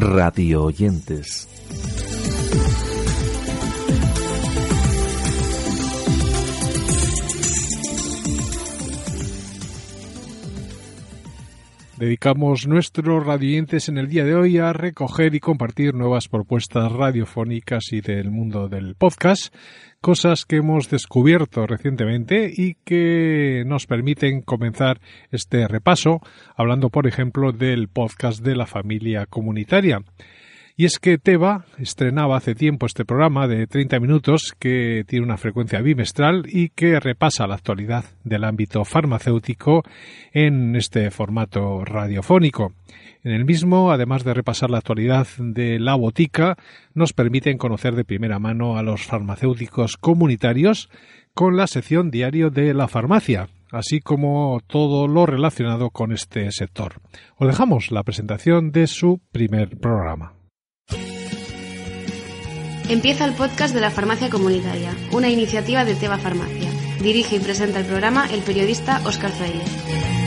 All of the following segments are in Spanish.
radio oyentes. Dedicamos nuestros radiantes en el día de hoy a recoger y compartir nuevas propuestas radiofónicas y del mundo del podcast, cosas que hemos descubierto recientemente y que nos permiten comenzar este repaso, hablando por ejemplo del podcast de la familia comunitaria. Y es que Teba estrenaba hace tiempo este programa de 30 minutos que tiene una frecuencia bimestral y que repasa la actualidad del ámbito farmacéutico en este formato radiofónico. En el mismo, además de repasar la actualidad de la botica, nos permiten conocer de primera mano a los farmacéuticos comunitarios con la sección diario de la farmacia, así como todo lo relacionado con este sector. Os dejamos la presentación de su primer programa. Empieza el podcast de la Farmacia Comunitaria, una iniciativa de Teba Farmacia. Dirige y presenta el programa el periodista Óscar Fraile.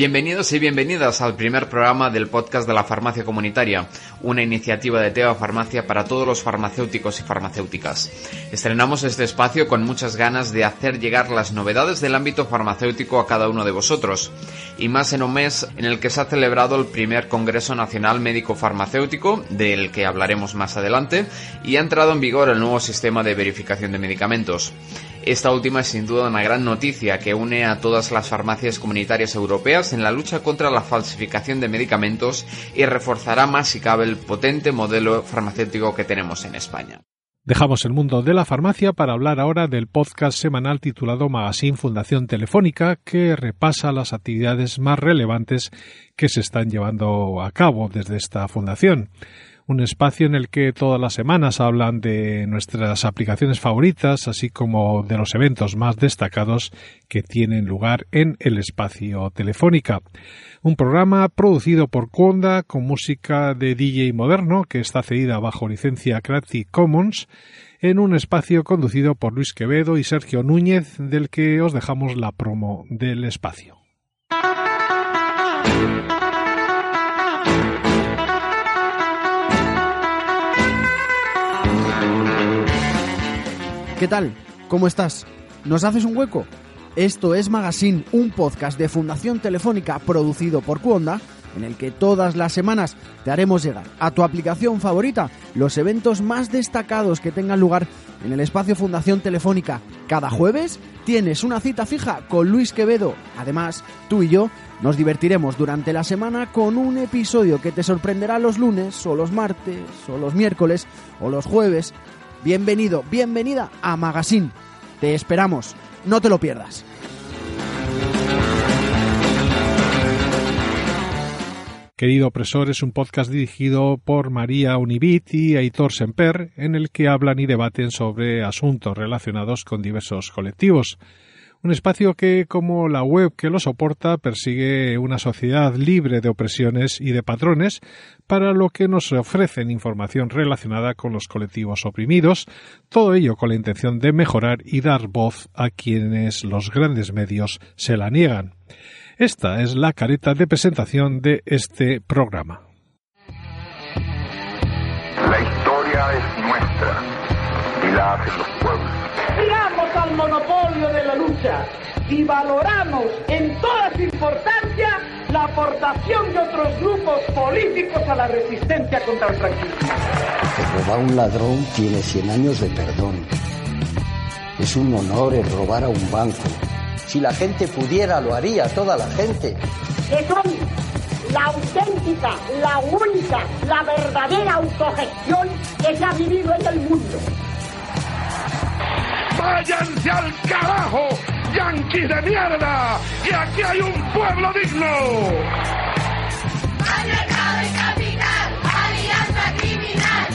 Bienvenidos y bienvenidas al primer programa del podcast de la Farmacia Comunitaria, una iniciativa de Teba Farmacia para todos los farmacéuticos y farmacéuticas. Estrenamos este espacio con muchas ganas de hacer llegar las novedades del ámbito farmacéutico a cada uno de vosotros, y más en un mes en el que se ha celebrado el primer Congreso Nacional Médico Farmacéutico, del que hablaremos más adelante, y ha entrado en vigor el nuevo sistema de verificación de medicamentos. Esta última es sin duda una gran noticia que une a todas las farmacias comunitarias europeas en la lucha contra la falsificación de medicamentos y reforzará más si cabe el potente modelo farmacéutico que tenemos en España. Dejamos el mundo de la farmacia para hablar ahora del podcast semanal titulado Magazine Fundación Telefónica, que repasa las actividades más relevantes que se están llevando a cabo desde esta fundación un espacio en el que todas las semanas hablan de nuestras aplicaciones favoritas, así como de los eventos más destacados que tienen lugar en el espacio Telefónica. Un programa producido por Conda con música de DJ moderno que está cedida bajo licencia Creative Commons en un espacio conducido por Luis Quevedo y Sergio Núñez del que os dejamos la promo del espacio. ¿Qué tal? ¿Cómo estás? ¿Nos haces un hueco? Esto es Magazine, un podcast de Fundación Telefónica producido por Cuonda, en el que todas las semanas te haremos llegar a tu aplicación favorita los eventos más destacados que tengan lugar en el espacio Fundación Telefónica. Cada jueves tienes una cita fija con Luis Quevedo. Además, tú y yo nos divertiremos durante la semana con un episodio que te sorprenderá los lunes o los martes o los miércoles o los jueves Bienvenido, bienvenida a Magazine. Te esperamos, no te lo pierdas. Querido opresor es un podcast dirigido por María Unibit y Aitor Semper, en el que hablan y debaten sobre asuntos relacionados con diversos colectivos. Un espacio que, como la web que lo soporta, persigue una sociedad libre de opresiones y de patrones, para lo que nos ofrecen información relacionada con los colectivos oprimidos, todo ello con la intención de mejorar y dar voz a quienes los grandes medios se la niegan. Esta es la careta de presentación de este programa. La historia es nuestra y la hacen los pueblos monopolio de la lucha y valoramos en toda su importancia la aportación de otros grupos políticos a la resistencia contra el franquismo. Robar a un ladrón tiene 100 años de perdón. Es un honor el robar a un banco. Si la gente pudiera, lo haría, toda la gente. Que son la auténtica, la única, la verdadera autogestión que se ha vivido en el mundo. ¡Váyanse al carajo! ¡Yanquis de mierda! ¡Que aquí hay un pueblo digno! ¡Han dejado de caminar! ¡Alianza criminal!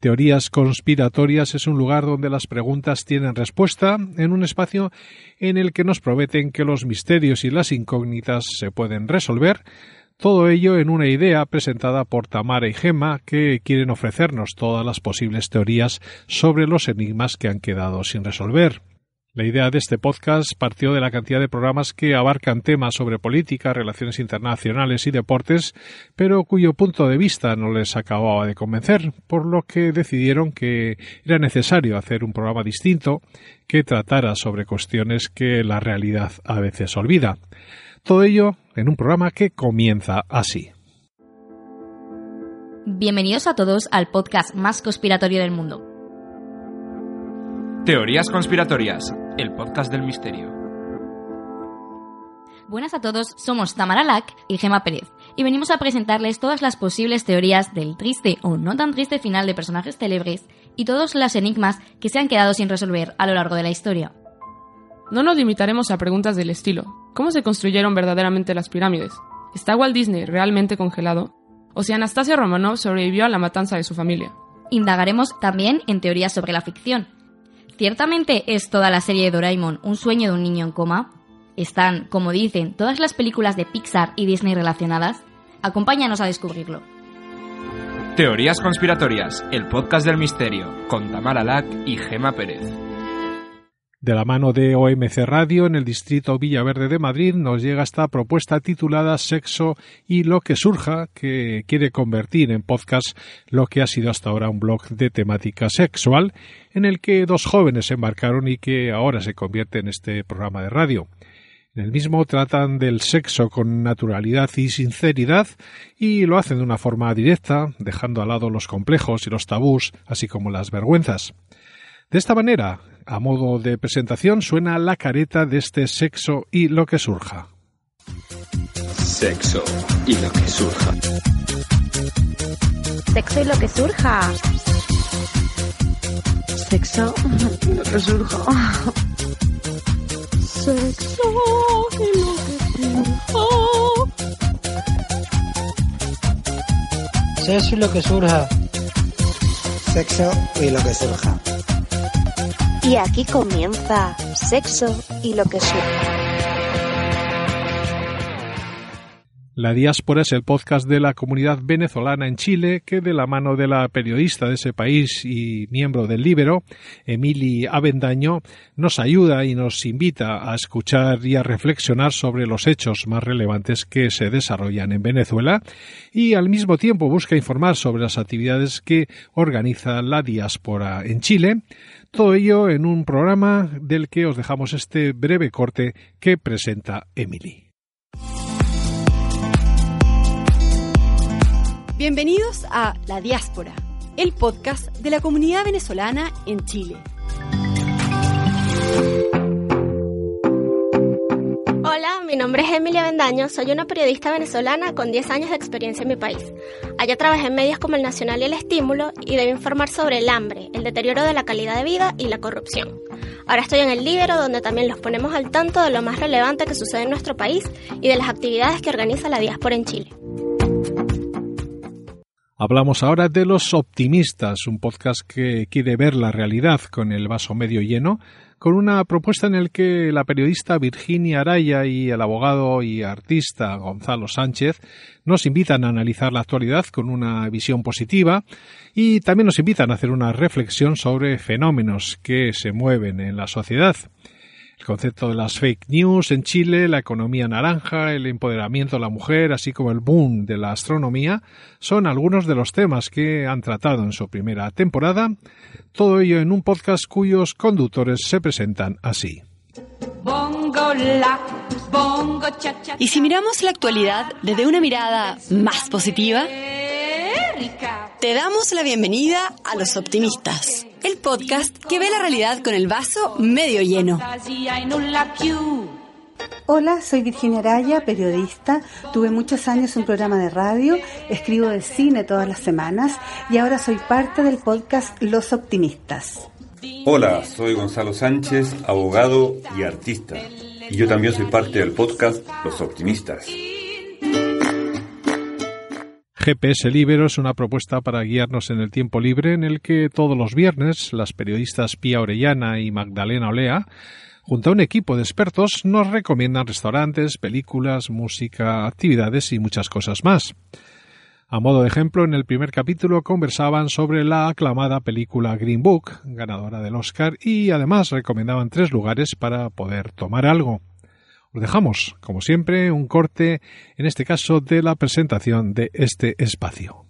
Teorías conspiratorias es un lugar donde las preguntas tienen respuesta, en un espacio en el que nos prometen que los misterios y las incógnitas se pueden resolver, Todo ello en una idea presentada por Tamara y Gemma que quieren ofrecernos todas las posibles teorías sobre los enigmas que han quedado sin resolver. La idea de este podcast partió de la cantidad de programas que abarcan temas sobre política, relaciones internacionales y deportes, pero cuyo punto de vista no les acababa de convencer, por lo que decidieron que era necesario hacer un programa distinto que tratara sobre cuestiones que la realidad a veces olvida. Todo ello en un programa que comienza así. Bienvenidos a todos al podcast más conspiratorio del mundo. Teorías conspiratorias, el podcast del misterio. Buenas a todos, somos Tamara Lack y Gema Pérez, y venimos a presentarles todas las posibles teorías del triste o no tan triste final de personajes célebres y todos los enigmas que se han quedado sin resolver a lo largo de la historia. No nos limitaremos a preguntas del estilo. ¿Cómo se construyeron verdaderamente las pirámides? ¿Está Walt Disney realmente congelado? ¿O si Anastasia Romanov sobrevivió a la matanza de su familia? Indagaremos también en teorías sobre la ficción, ¿Ciertamente es toda la serie de Doraemon un sueño de un niño en coma? ¿Están, como dicen, todas las películas de Pixar y Disney relacionadas? Acompáñanos a descubrirlo. Teorías conspiratorias, el podcast del misterio, con Tamara Lack y Gema Pérez. De la mano de OMC Radio en el distrito Villaverde de Madrid nos llega esta propuesta titulada Sexo y lo que surja, que quiere convertir en podcast lo que ha sido hasta ahora un blog de temática sexual, en el que dos jóvenes se embarcaron y que ahora se convierte en este programa de radio. En el mismo tratan del sexo con naturalidad y sinceridad y lo hacen de una forma directa, dejando al lado los complejos y los tabús, así como las vergüenzas. De esta manera, a modo de presentación, suena la careta de este sexo y lo que surja. Sexo y lo que surja. Sexo y lo que surja. Sexo y lo que surja. Sexo y lo que surja. Sexo y lo que surja. Sexo y lo que surja. Y aquí comienza Sexo y lo que surja. La Diáspora es el podcast de la comunidad venezolana en Chile que de la mano de la periodista de ese país y miembro del Libero, Emily Avendaño, nos ayuda y nos invita a escuchar y a reflexionar sobre los hechos más relevantes que se desarrollan en Venezuela y al mismo tiempo busca informar sobre las actividades que organiza la Diáspora en Chile, todo ello en un programa del que os dejamos este breve corte que presenta Emily. Bienvenidos a La Diáspora, el podcast de la comunidad venezolana en Chile. Mi nombre es Emilia Bendaño, soy una periodista venezolana con 10 años de experiencia en mi país. Allá trabajé en medios como El Nacional y El Estímulo y debo informar sobre el hambre, el deterioro de la calidad de vida y la corrupción. Ahora estoy en el Libero, donde también los ponemos al tanto de lo más relevante que sucede en nuestro país y de las actividades que organiza la diáspora en Chile. Hablamos ahora de Los Optimistas, un podcast que quiere ver la realidad con el vaso medio lleno, con una propuesta en la que la periodista Virginia Araya y el abogado y artista Gonzalo Sánchez nos invitan a analizar la actualidad con una visión positiva y también nos invitan a hacer una reflexión sobre fenómenos que se mueven en la sociedad. El concepto de las fake news en Chile, la economía naranja, el empoderamiento de la mujer, así como el boom de la astronomía, son algunos de los temas que han tratado en su primera temporada, todo ello en un podcast cuyos conductores se presentan así. Y si miramos la actualidad desde una mirada más positiva, te damos la bienvenida a Los Optimistas, el podcast que ve la realidad con el vaso medio lleno. Hola, soy Virginia Araya, periodista. Tuve muchos años un programa de radio, escribo de cine todas las semanas y ahora soy parte del podcast Los Optimistas. Hola, soy Gonzalo Sánchez, abogado y artista. Y yo también soy parte del podcast Los Optimistas. GPS Libero es una propuesta para guiarnos en el tiempo libre en el que todos los viernes las periodistas Pía Orellana y Magdalena Olea Junto a un equipo de expertos nos recomiendan restaurantes, películas, música, actividades y muchas cosas más. A modo de ejemplo, en el primer capítulo conversaban sobre la aclamada película Green Book, ganadora del Oscar, y además recomendaban tres lugares para poder tomar algo. Os dejamos, como siempre, un corte, en este caso, de la presentación de este espacio.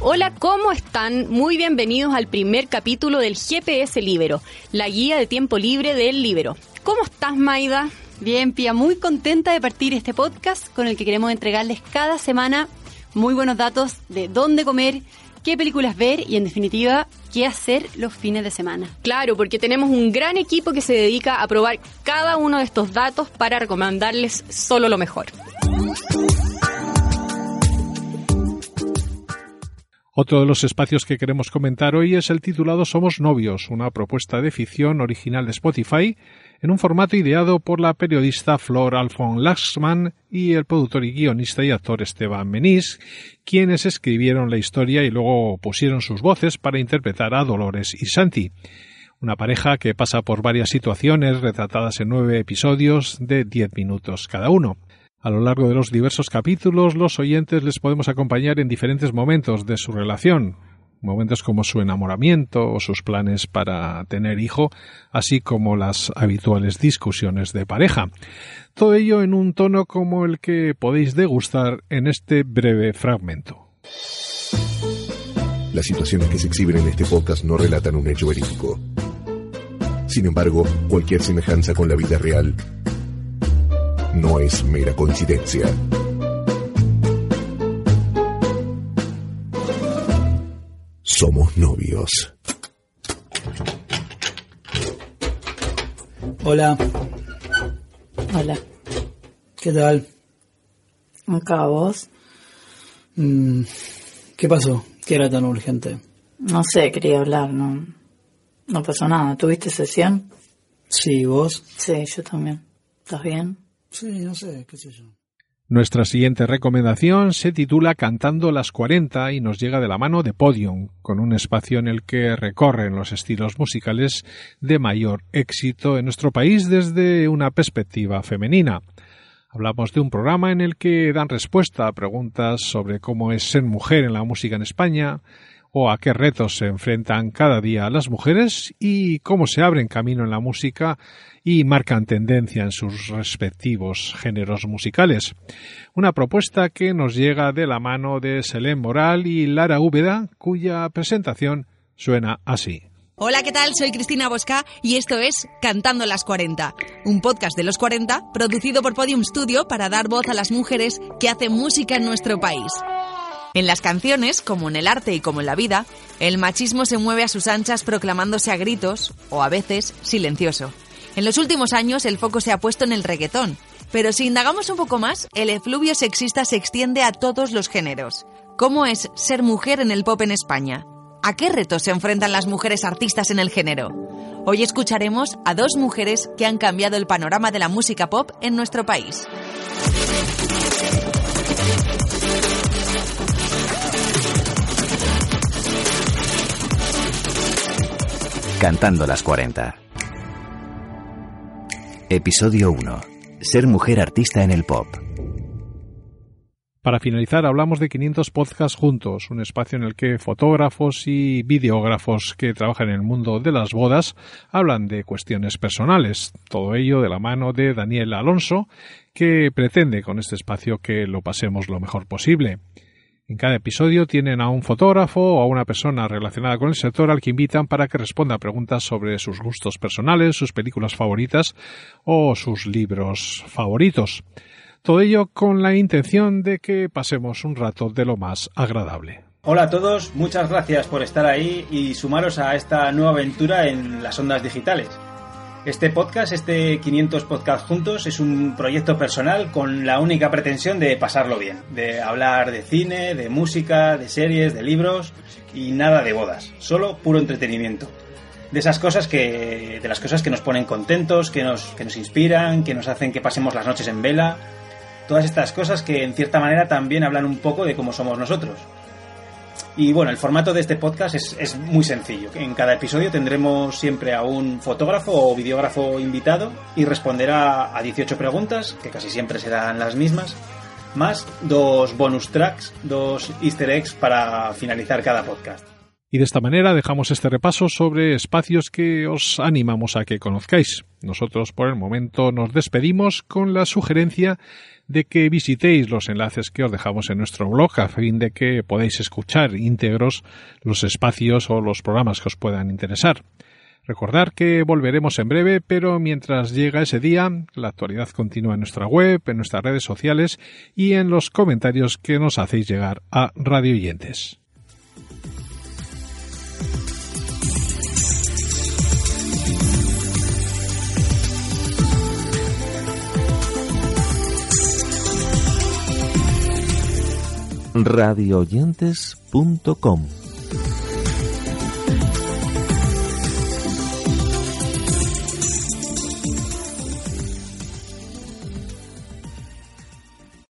Hola, ¿cómo están? Muy bienvenidos al primer capítulo del GPS Libero, la guía de tiempo libre del Libero. ¿Cómo estás, Maida? Bien, Pia, muy contenta de partir este podcast con el que queremos entregarles cada semana muy buenos datos de dónde comer, qué películas ver y, en definitiva, qué hacer los fines de semana. Claro, porque tenemos un gran equipo que se dedica a probar cada uno de estos datos para recomendarles solo lo mejor. Otro de los espacios que queremos comentar hoy es el titulado Somos Novios, una propuesta de ficción original de Spotify en un formato ideado por la periodista Flor Alfon Laxman y el productor y guionista y actor Esteban Menís, quienes escribieron la historia y luego pusieron sus voces para interpretar a Dolores y Santi una pareja que pasa por varias situaciones retratadas en nueve episodios de diez minutos cada uno. A lo largo de los diversos capítulos, los oyentes les podemos acompañar en diferentes momentos de su relación, momentos como su enamoramiento o sus planes para tener hijo, así como las habituales discusiones de pareja. Todo ello en un tono como el que podéis degustar en este breve fragmento. Las situaciones que se exhiben en este podcast no relatan un hecho verídico. Sin embargo, cualquier semejanza con la vida real no es mera coincidencia. Somos novios. Hola, Hola, ¿qué tal? acá vos. Mm, ¿Qué pasó? ¿Qué era tan urgente? No sé, quería hablar, no. No pasó nada. ¿Tuviste sesión? Sí, vos. Sí, yo también. ¿Estás bien? Sí, no sé, qué sé yo. Nuestra siguiente recomendación se titula Cantando las 40 y nos llega de la mano de Podium, con un espacio en el que recorren los estilos musicales de mayor éxito en nuestro país desde una perspectiva femenina. Hablamos de un programa en el que dan respuesta a preguntas sobre cómo es ser mujer en la música en España, o a qué retos se enfrentan cada día las mujeres y cómo se abren camino en la música y marcan tendencia en sus respectivos géneros musicales. Una propuesta que nos llega de la mano de Selén Moral y Lara Úbeda, cuya presentación suena así. Hola, ¿qué tal? Soy Cristina Bosca y esto es Cantando las 40, un podcast de los 40 producido por Podium Studio para dar voz a las mujeres que hacen música en nuestro país. En las canciones, como en el arte y como en la vida, el machismo se mueve a sus anchas proclamándose a gritos o a veces silencioso. En los últimos años el foco se ha puesto en el reggaetón, pero si indagamos un poco más, el efluvio sexista se extiende a todos los géneros. ¿Cómo es ser mujer en el pop en España? ¿A qué retos se enfrentan las mujeres artistas en el género? Hoy escucharemos a dos mujeres que han cambiado el panorama de la música pop en nuestro país. Cantando las 40. Episodio 1. Ser mujer artista en el pop. Para finalizar, hablamos de 500 podcasts juntos, un espacio en el que fotógrafos y videógrafos que trabajan en el mundo de las bodas hablan de cuestiones personales. Todo ello de la mano de Daniel Alonso, que pretende con este espacio que lo pasemos lo mejor posible. En cada episodio tienen a un fotógrafo o a una persona relacionada con el sector al que invitan para que responda a preguntas sobre sus gustos personales, sus películas favoritas o sus libros favoritos. Todo ello con la intención de que pasemos un rato de lo más agradable. Hola a todos, muchas gracias por estar ahí y sumaros a esta nueva aventura en las ondas digitales. Este podcast, este 500 podcast juntos, es un proyecto personal con la única pretensión de pasarlo bien, de hablar de cine, de música, de series, de libros y nada de bodas, solo puro entretenimiento. De esas cosas que, de las cosas que nos ponen contentos, que nos, que nos inspiran, que nos hacen que pasemos las noches en vela, todas estas cosas que en cierta manera también hablan un poco de cómo somos nosotros. Y bueno, el formato de este podcast es, es, muy sencillo. En cada episodio tendremos siempre a un fotógrafo o videógrafo invitado y responderá a 18 preguntas, que casi siempre serán las mismas, más dos bonus tracks, dos easter eggs para finalizar cada podcast. Y de esta manera dejamos este repaso sobre espacios que os animamos a que conozcáis. Nosotros por el momento nos despedimos con la sugerencia de que visitéis los enlaces que os dejamos en nuestro blog a fin de que podáis escuchar íntegros los espacios o los programas que os puedan interesar. Recordar que volveremos en breve, pero mientras llega ese día, la actualidad continúa en nuestra web, en nuestras redes sociales y en los comentarios que nos hacéis llegar a Radio Oyentes. radioyentes.com